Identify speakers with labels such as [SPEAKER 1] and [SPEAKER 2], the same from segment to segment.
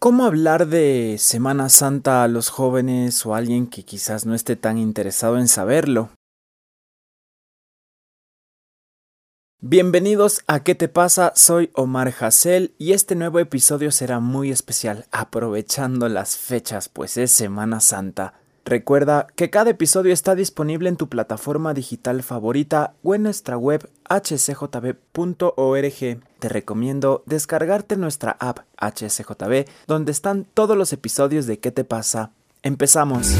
[SPEAKER 1] ¿Cómo hablar de Semana Santa a los jóvenes o a alguien que quizás no esté tan interesado en saberlo? Bienvenidos a ¿Qué te pasa? Soy Omar Hassel y este nuevo episodio será muy especial, aprovechando las fechas, pues es Semana Santa. Recuerda que cada episodio está disponible en tu plataforma digital favorita o en nuestra web hcjb.org. Te recomiendo descargarte nuestra app HCJB, donde están todos los episodios de ¿Qué te pasa? Empezamos.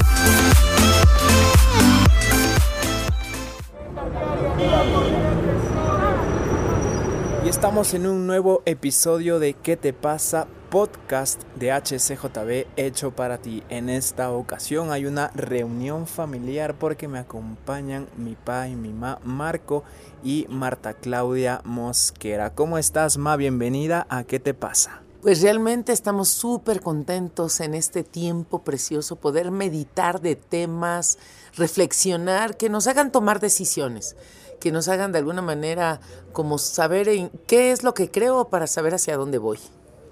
[SPEAKER 1] Y estamos en un nuevo episodio de ¿Qué te pasa? Podcast de HCJB hecho para ti. En esta ocasión hay una reunión familiar porque me acompañan mi pa y mi ma Marco y Marta Claudia Mosquera. ¿Cómo estás, ma? Bienvenida a ¿Qué te pasa?
[SPEAKER 2] Pues realmente estamos súper contentos en este tiempo precioso, poder meditar de temas, reflexionar, que nos hagan tomar decisiones, que nos hagan de alguna manera como saber en qué es lo que creo para saber hacia dónde voy.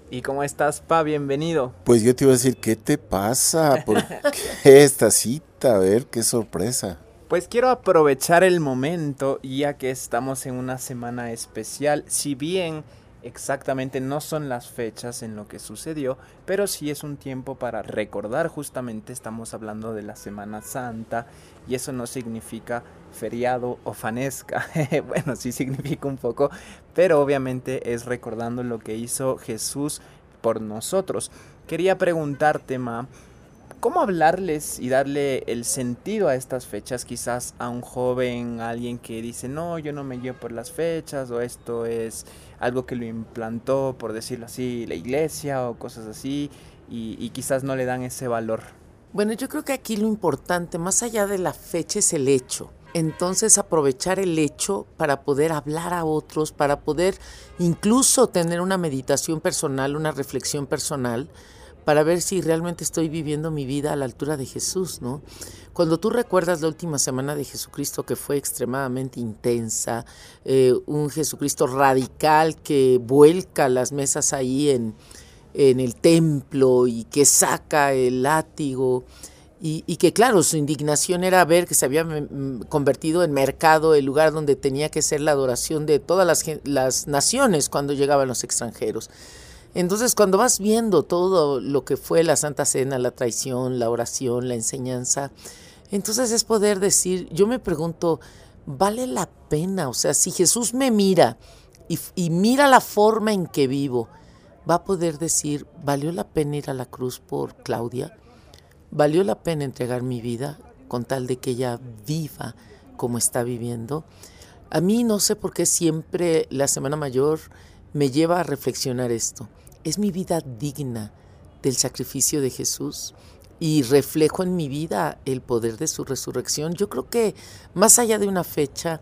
[SPEAKER 1] ¿Y cómo estás, Pa? Bienvenido.
[SPEAKER 3] Pues yo te iba a decir, ¿qué te pasa? ¿Por qué esta cita? A ver, qué sorpresa.
[SPEAKER 1] Pues quiero aprovechar el momento, ya que estamos en una semana especial, si bien exactamente no son las fechas en lo que sucedió, pero sí es un tiempo para recordar, justamente estamos hablando de la Semana Santa y eso no significa feriado o fanesca, bueno, sí significa un poco, pero obviamente es recordando lo que hizo Jesús por nosotros. Quería preguntarte, Ma, ¿Cómo hablarles y darle el sentido a estas fechas? Quizás a un joven, a alguien que dice, no, yo no me guío por las fechas, o esto es algo que lo implantó, por decirlo así, la iglesia o cosas así, y, y quizás no le dan ese valor.
[SPEAKER 2] Bueno, yo creo que aquí lo importante, más allá de la fecha, es el hecho. Entonces aprovechar el hecho para poder hablar a otros, para poder incluso tener una meditación personal, una reflexión personal para ver si realmente estoy viviendo mi vida a la altura de Jesús, ¿no? Cuando tú recuerdas la última semana de Jesucristo que fue extremadamente intensa, eh, un Jesucristo radical que vuelca las mesas ahí en, en el templo y que saca el látigo, y, que claro, su indignación era ver que se había convertido en mercado el lugar donde tenía que ser la adoración de todas las, las naciones cuando llegaban los extranjeros. Entonces, cuando vas viendo todo lo que fue la Santa Cena, la traición, la oración, la enseñanza, entonces es poder decir, yo me pregunto, ¿vale la pena? O sea, si Jesús me mira y, mira la forma en que vivo, va a poder decir, ¿valió la pena ir a la cruz por Claudia? ¿Valió la pena entregar mi vida con tal de que ella viva como está viviendo? A mí no sé por qué siempre la Semana Mayor me lleva a reflexionar esto. ¿Es mi vida digna del sacrificio de Jesús? Y reflejo en mi vida el poder de su resurrección. Yo creo que más allá de una fecha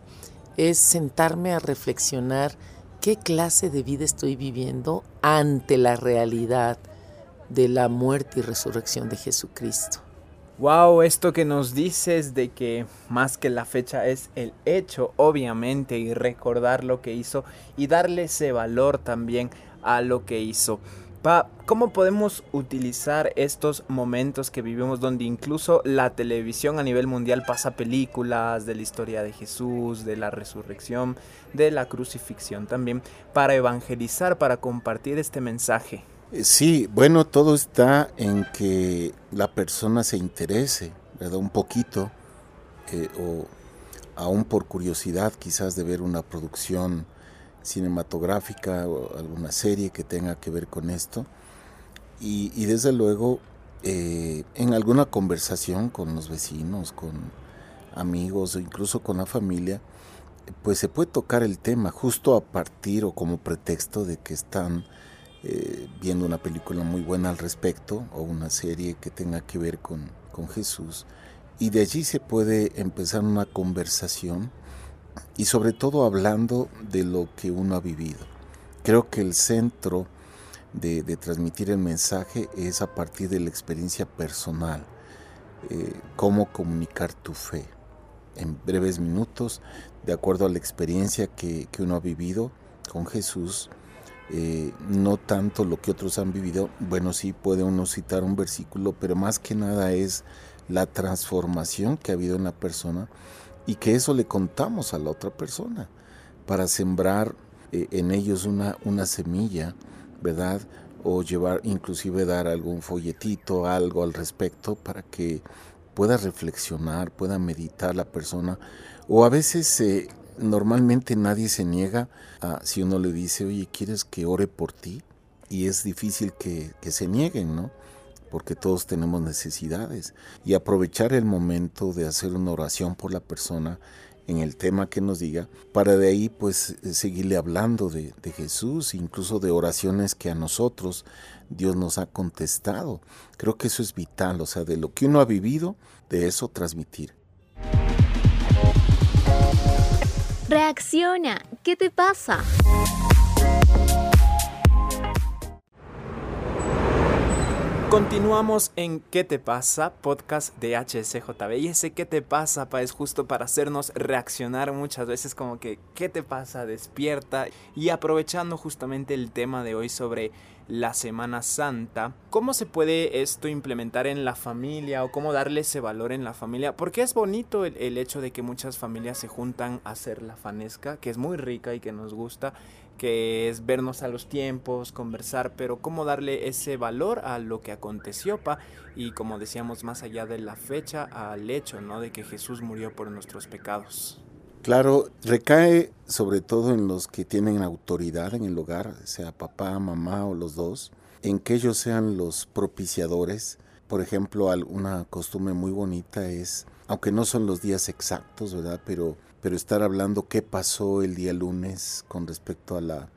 [SPEAKER 2] es sentarme a reflexionar qué clase de vida estoy viviendo ante la realidad de la muerte y resurrección de Jesucristo.
[SPEAKER 1] Wow, esto que nos dices de que más que la fecha es el hecho, obviamente, y recordar lo que hizo y darle ese valor también a lo que hizo. Pa, ¿cómo podemos utilizar estos momentos que vivimos donde incluso la televisión a nivel mundial pasa películas de la historia de Jesús, de la resurrección, de la crucifixión también, para evangelizar, para compartir este mensaje?
[SPEAKER 3] Eh, sí, bueno, todo está en que la persona se interese, ¿verdad? Un poquito, eh, o aún por curiosidad quizás de ver una producción cinematográfica o alguna serie que tenga que ver con esto. Y, desde luego, eh, en alguna conversación con los vecinos, con amigos o incluso con la familia, pues se puede tocar el tema justo a partir o como pretexto de que están eh, viendo una película muy buena al respecto o una serie que tenga que ver con, con Jesús. Y de allí se puede empezar una conversación y sobre todo hablando de lo que uno ha vivido. Creo que el centro de, transmitir el mensaje es a partir de la experiencia personal, eh, cómo comunicar tu fe en breves minutos, de acuerdo a la experiencia que, uno ha vivido con Jesús, eh, no tanto lo que otros han vivido. Bueno, sí puede uno citar un versículo, pero más que nada es la transformación que ha habido en la persona y que eso le contamos a la otra persona para sembrar eh, en ellos una, una semilla, ¿verdad? O llevar, inclusive dar algún folletito, algo al respecto para que pueda reflexionar, pueda meditar la persona. O a veces eh, normalmente nadie se niega a, si uno le dice, oye, ¿quieres que ore por ti? Y es difícil que, que se nieguen, ¿no? Porque todos tenemos necesidades. Y aprovechar el momento de hacer una oración por la persona en el tema que nos diga, para de ahí pues eh, seguirle hablando de, de, Jesús, incluso de oraciones que a nosotros Dios nos ha contestado. Creo que eso es vital, o sea, de lo que uno ha vivido, de eso transmitir.
[SPEAKER 4] Reacciona, ¿qué te pasa?
[SPEAKER 1] Continuamos en ¿Qué te pasa? Podcast de HSJB. Y ese ¿Qué te pasa? Pa? es justo para hacernos reaccionar muchas veces como que ¿Qué te pasa? Despierta. Y aprovechando justamente el tema de hoy sobre la Semana Santa. ¿Cómo se puede esto implementar en la familia o cómo darle ese valor en la familia? Porque es bonito el, hecho de que muchas familias se juntan a hacer la fanesca, que es muy rica y que nos gusta, que es vernos a los tiempos, conversar, pero cómo darle ese valor a lo que aconteció, pa, y como decíamos más allá de la fecha, al hecho, ¿no? De que Jesús murió por nuestros pecados.
[SPEAKER 3] Claro, recae sobre todo en los que tienen autoridad en el hogar, sea papá, mamá o los dos, en que ellos sean los propiciadores. Por ejemplo, una costumbre muy bonita es, aunque no son los días exactos, ¿verdad? Pero, pero estar hablando qué pasó el día lunes con respecto a la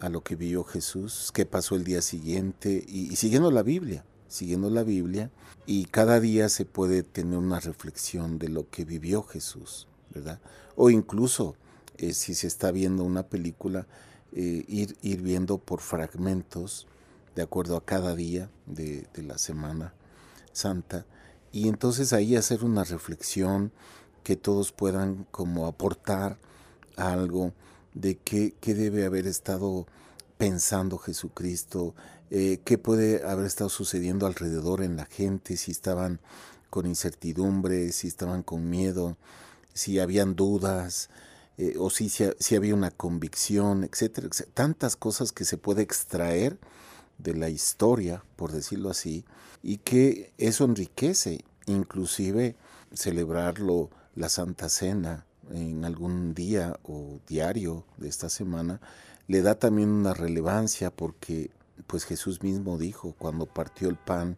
[SPEAKER 3] a lo que vio Jesús, qué pasó el día siguiente y, y siguiendo la Biblia, siguiendo la Biblia y cada día se puede tener una reflexión de lo que vivió Jesús. ¿verdad? O incluso eh, si se está viendo una película, eh, ir, ir viendo por fragmentos de acuerdo a cada día de, la Semana Santa. Y entonces ahí hacer una reflexión que todos puedan como aportar algo de qué, qué debe haber estado pensando Jesucristo, eh, qué puede haber estado sucediendo alrededor en la gente, si estaban con incertidumbre, si estaban con miedo, si habían dudas, eh, o si, si, había una convicción, etcétera, Tantas cosas que se puede extraer de la historia, por decirlo así, y que eso enriquece, inclusive celebrarlo la Santa Cena en algún día o diario de esta semana, le da también una relevancia porque pues Jesús mismo dijo cuando partió el pan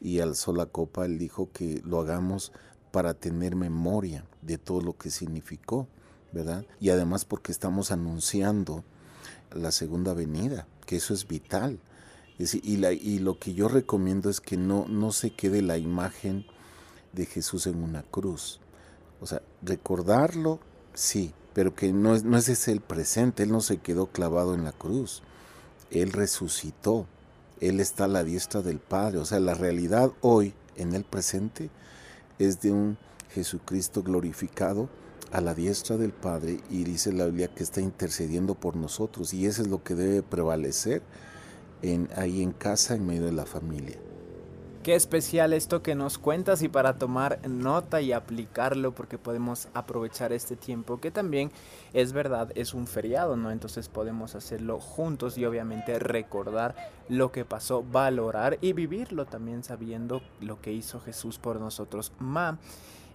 [SPEAKER 3] y alzó la copa, él dijo que lo hagamos para tener memoria de todo lo que significó, ¿verdad? Y además porque estamos anunciando la segunda venida, que eso es vital. y, lo que yo recomiendo es que no, se quede la imagen de Jesús en una cruz. O sea, recordarlo, sí, pero que no es, no es ese el presente, Él no se quedó clavado en la cruz, Él resucitó, Él está a la diestra del Padre. O sea, la realidad hoy, en el presente, es de un Jesucristo glorificado a la diestra del Padre y dice la Biblia que está intercediendo por nosotros y eso es lo que debe prevalecer en, ahí en casa en medio de la familia.
[SPEAKER 1] Qué especial esto que nos cuentas y para tomar nota y aplicarlo porque podemos aprovechar este tiempo que también es verdad, es un feriado, ¿no? Entonces podemos hacerlo juntos y obviamente recordar lo que pasó, valorar y vivirlo también sabiendo lo que hizo Jesús por nosotros. Ma,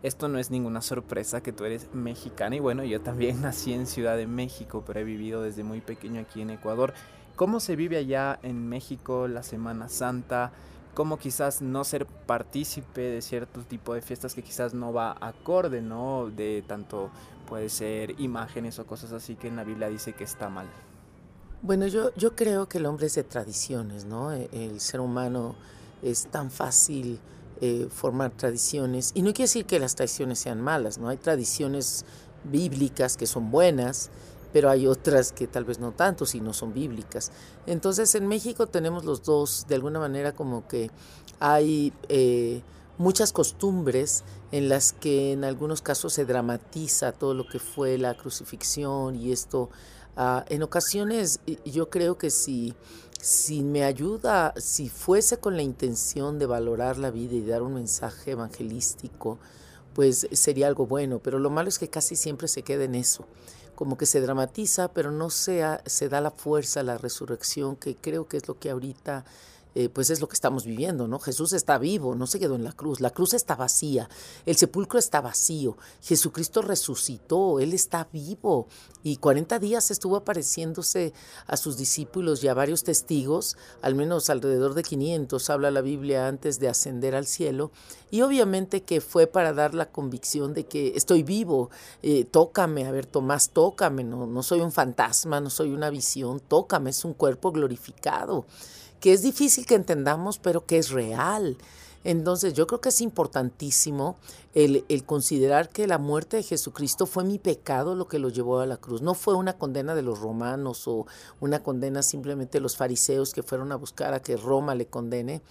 [SPEAKER 1] esto no es ninguna sorpresa que tú eres mexicana y bueno, yo también nací en Ciudad de México, pero he vivido desde muy pequeño aquí en Ecuador. ¿Cómo se vive allá en México la Semana Santa? como quizás no ser partícipe de cierto tipo de fiestas que quizás no va acorde, ¿no? De tanto puede ser imágenes o cosas así que en la Biblia dice que está mal.
[SPEAKER 2] Bueno, yo, yo creo que el hombre es de tradiciones, ¿no? E, el ser humano es tan fácil eh, formar tradiciones. Y no quiere decir que las tradiciones sean malas, ¿no? Hay tradiciones bíblicas que son buenas, pero hay otras que tal vez no tanto, si no son bíblicas. Entonces en México tenemos los dos, de alguna manera como que hay eh, muchas costumbres en las que en algunos casos se dramatiza todo lo que fue la crucifixión y esto Ah, en ocasiones yo creo que si, si me ayuda, si fuese con la intención de valorar la vida y dar un mensaje evangelístico, pues sería algo bueno, pero lo malo es que casi siempre se queda en eso, como que se dramatiza, pero no se, se da la fuerza, la resurrección, que creo que es lo que ahorita eh, pues es lo que estamos viviendo, ¿no? Jesús está vivo, no se quedó en la cruz, la cruz está vacía, el sepulcro está vacío, Jesucristo resucitó, Él está vivo. Y 40 días estuvo apareciéndose a sus discípulos y a varios testigos, al menos alrededor de 500, habla la Biblia antes de ascender al cielo, y obviamente que fue para dar la convicción de que estoy vivo, eh, tócame, a ver Tomás, tócame, no, no soy un fantasma, no soy una visión, tócame, es un cuerpo glorificado que es difícil que entendamos, pero que es real. Entonces yo creo que es importantísimo el, considerar que la muerte de Jesucristo fue mi pecado lo que lo llevó a la cruz. No fue una condena de los romanos o una condena simplemente de los fariseos que fueron a buscar a que Roma le condene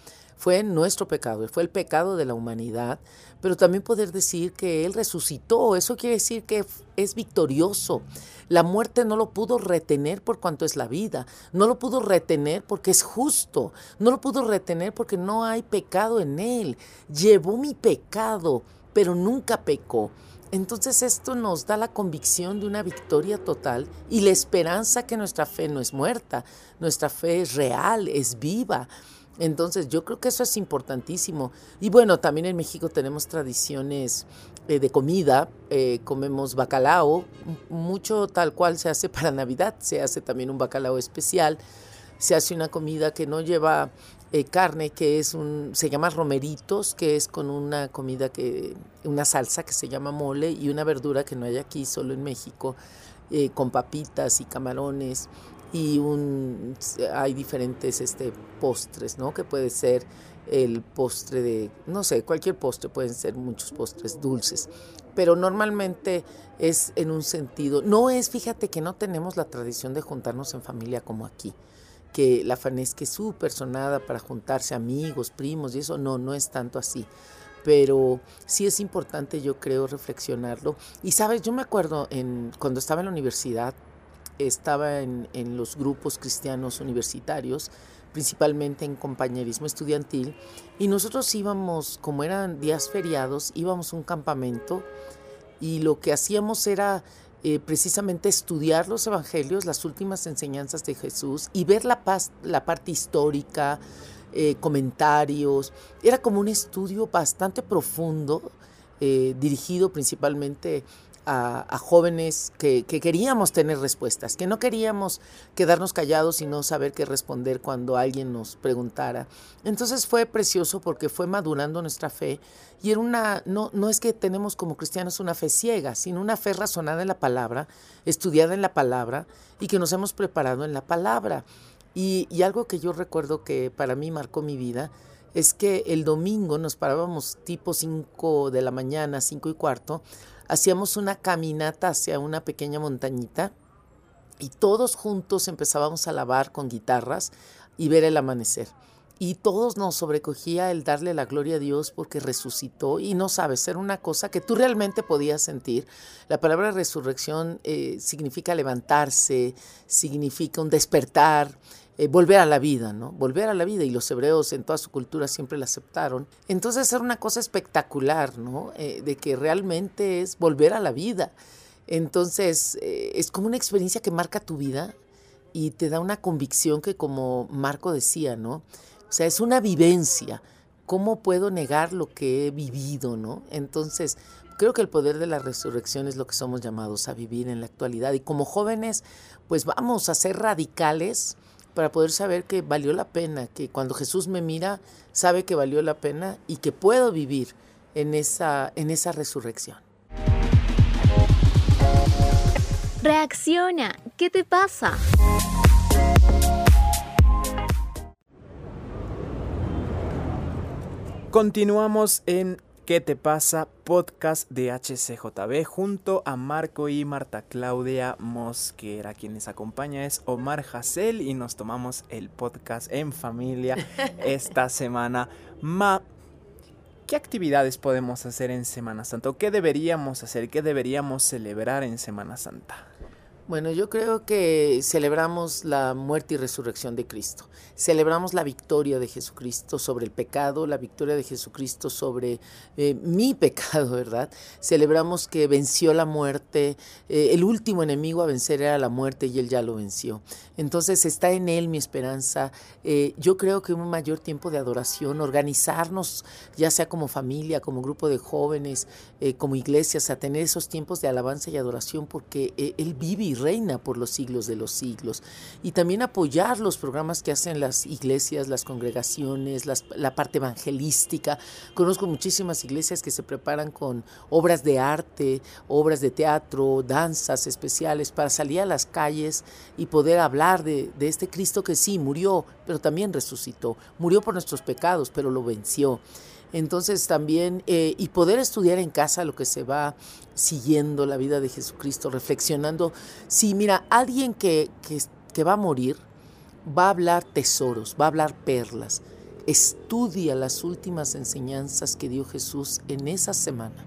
[SPEAKER 2] fue nuestro pecado, fue el pecado de la humanidad, pero también poder decir que Él resucitó, eso quiere decir que es victorioso. La muerte no lo pudo retener por cuanto es la vida, no lo pudo retener porque es justo, no lo pudo retener porque no hay pecado en Él. Llevó mi pecado, pero nunca pecó. Entonces esto nos da la convicción de una victoria total y la esperanza que nuestra fe no es muerta, nuestra fe es real, es viva. Entonces yo creo que eso es importantísimo. Y bueno, también en México tenemos tradiciones eh, de comida, eh, comemos bacalao, mucho tal cual se hace para Navidad, se hace también un bacalao especial, se hace una comida que no lleva eh, carne, que es un, se llama romeritos, que es con una comida que, una salsa que se llama mole y una verdura que no hay aquí, solo en México, con papitas y camarones y un, hay diferentes este, postres, ¿no? Que puede ser el postre de, no sé, cualquier postre, pueden ser muchos postres dulces, pero normalmente es en un sentido, no es, fíjate que no tenemos la tradición de juntarnos en familia como aquí, que la fanesca es súper sonada para juntarse amigos, primos y eso, no, no es tanto así pero sí es importante yo creo reflexionarlo. Y sabes, yo me acuerdo en, cuando estaba en la universidad, estaba en, los grupos cristianos universitarios, principalmente en compañerismo estudiantil, y nosotros íbamos, como eran días feriados, íbamos a un campamento y lo que hacíamos era eh, precisamente estudiar los evangelios, las últimas enseñanzas de Jesús y ver la, la parte histórica, eh, comentarios. Era como un estudio bastante profundo, eh, dirigido principalmente a, jóvenes que, queríamos tener respuestas, que no queríamos quedarnos callados y no saber qué responder cuando alguien nos preguntara. Entonces fue precioso porque fue madurando nuestra fe y era una, no, no es que tenemos como cristianos una fe ciega, sino una fe razonada en la palabra, estudiada en la palabra y que nos hemos preparado en la palabra. Y, y algo que yo recuerdo que para mí marcó mi vida, es que el domingo nos parábamos tipo 5 de la mañana, 5 y cuarto, hacíamos una caminata hacia una pequeña montañita y todos juntos empezábamos a lavar con guitarras y ver el amanecer. Y todos nos sobrecogía el darle la gloria a Dios porque resucitó y no sabes, era una cosa que tú realmente podías sentir. La palabra resurrección eh, significa levantarse, significa un despertar, eh, volver a la vida, ¿no? Volver a la vida y los hebreos en toda su cultura siempre la aceptaron. Entonces era una cosa espectacular, ¿no? Eh, de que realmente es volver a la vida. Entonces eh, es como una experiencia que marca tu vida y te da una convicción que como Marco decía, ¿no? O sea, es una vivencia. ¿Cómo puedo negar lo que he vivido, ¿no? Entonces, creo que el poder de la resurrección es lo que somos llamados a vivir en la actualidad. Y como jóvenes, pues vamos a ser radicales para poder saber que valió la pena, que cuando Jesús me mira, sabe que valió la pena y que puedo vivir en esa, en esa resurrección.
[SPEAKER 4] Reacciona, ¿qué te pasa?
[SPEAKER 1] Continuamos en ¿Qué te pasa? Podcast de HCJB junto a Marco y Marta Claudia Mosquera. Quien les acompaña es Omar Hassel y nos tomamos el podcast en familia esta semana. Ma, ¿qué actividades podemos hacer en Semana Santa? ¿Qué deberíamos hacer? ¿Qué deberíamos celebrar en Semana Santa?
[SPEAKER 2] Bueno, yo creo que celebramos la muerte y resurrección de Cristo. Celebramos la victoria de Jesucristo sobre el pecado, la victoria de Jesucristo sobre eh, mi pecado, ¿verdad? Celebramos que venció la muerte. Eh, el último enemigo a vencer era la muerte y él ya lo venció. Entonces está en él mi esperanza. Eh, yo creo que un mayor tiempo de adoración, organizarnos, ya sea como familia, como grupo de jóvenes, como iglesias, a tener esos tiempos de alabanza y adoración porque él vive y reina por los siglos de los siglos. Y también apoyar los programas que hacen las iglesias, las congregaciones, la parte evangelística. Conozco muchísimas iglesias que se preparan con obras de arte, obras de teatro, danzas especiales para salir a las calles y poder hablar de, este Cristo que sí murió, pero también resucitó. Murió por nuestros pecados, pero lo venció. Entonces también, eh, y poder estudiar en casa lo que se va siguiendo la vida de Jesucristo, reflexionando. Sí, mira, alguien que, que, va a morir va a hablar tesoros, va a hablar perlas. Estudia las últimas enseñanzas que dio Jesús en esa semana.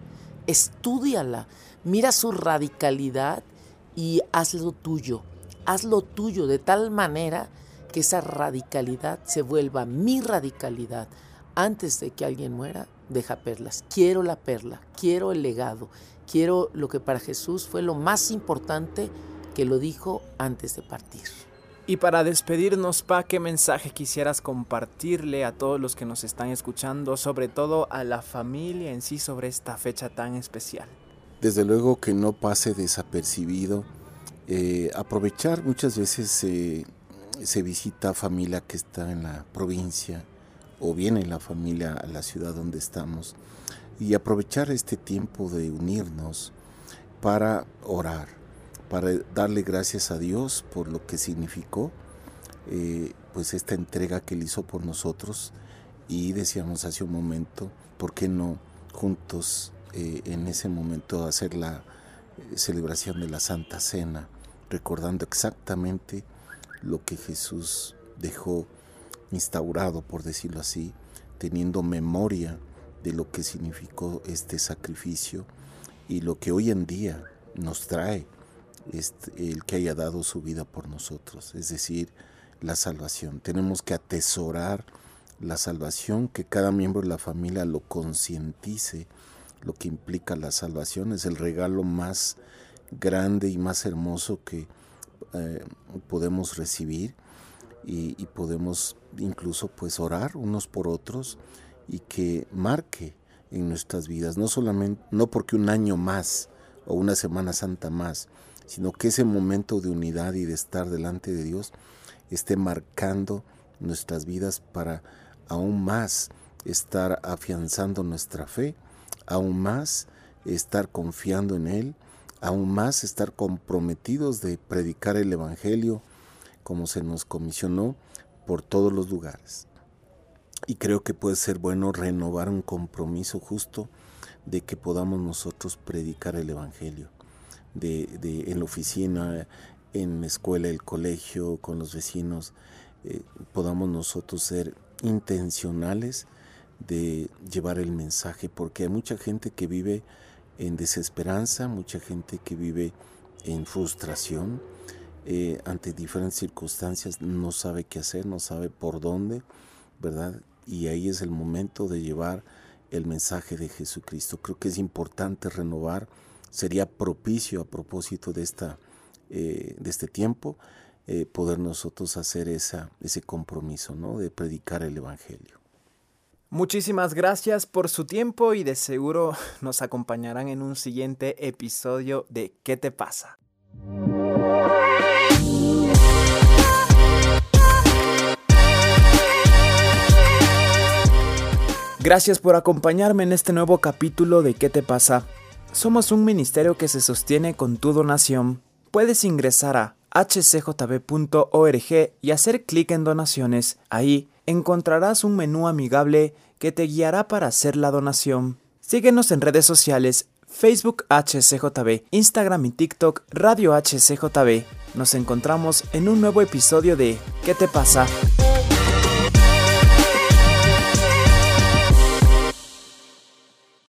[SPEAKER 2] Estudiala, mira su radicalidad y hazlo tuyo. Hazlo tuyo de tal manera que esa radicalidad se vuelva mi radicalidad antes de que alguien muera, deja perlas. Quiero la perla, quiero el legado, quiero lo que para Jesús fue lo más importante que lo dijo antes de partir.
[SPEAKER 1] Y para despedirnos, Pa, ¿qué mensaje quisieras compartirle a todos los que nos están escuchando, sobre todo a la familia en sí, sobre esta fecha tan especial?
[SPEAKER 3] Desde luego que no pase desapercibido. Eh, aprovechar muchas veces eh, se visita familia que está en la provincia, o viene la familia a la ciudad donde estamos y aprovechar este tiempo de unirnos para orar, para darle gracias a Dios por lo que significó eh, pues esta entrega que él hizo por nosotros. Y decíamos hace un momento, ¿por qué no juntos eh, en ese momento hacer la eh, celebración de la Santa Cena, recordando exactamente lo que Jesús dejó instaurado, por decirlo así, teniendo memoria de lo que significó este sacrificio y lo que hoy en día nos trae este, el que haya dado su vida por nosotros, es decir, la salvación. Tenemos que atesorar la salvación, que cada miembro de la familia lo concientice, lo que implica la salvación, es el regalo más grande y más hermoso que eh, podemos recibir y, podemos incluso pues orar unos por otros y que marque en nuestras vidas, no solamente, no porque un año más o una Semana Santa más, sino que ese momento de unidad y de estar delante de Dios esté marcando nuestras vidas para aún más estar afianzando nuestra fe, aún más estar confiando en Él, aún más estar comprometidos de predicar el Evangelio, como se nos comisionó por todos los lugares. Y creo que puede ser bueno renovar un compromiso justo de que podamos nosotros predicar el Evangelio, de, en la oficina, en la escuela, el colegio, con los vecinos, eh, podamos nosotros ser intencionales de llevar el mensaje, porque hay mucha gente que vive en desesperanza, mucha gente que vive en frustración, eh, ante diferentes circunstancias no sabe qué hacer, no sabe por dónde, ¿verdad? Y ahí es el momento de llevar el mensaje de Jesucristo. Creo que es importante renovar, sería propicio a propósito de, esta, eh, de este tiempo, eh, poder nosotros hacer esa, ese compromiso, ¿no? De predicar el Evangelio.
[SPEAKER 1] Muchísimas gracias por su tiempo y de seguro nos acompañarán en un siguiente episodio de ¿Qué te pasa? Gracias por acompañarme en este nuevo capítulo de ¿Qué te pasa? Somos un ministerio que se sostiene con tu donación. Puedes ingresar a hcjb.org y hacer clic en donaciones. Ahí encontrarás un menú amigable que te guiará para hacer la donación. Síguenos en redes sociales, Facebook HCJB, Instagram y TikTok Radio HCJB. Nos encontramos en un nuevo episodio de ¿Qué te pasa?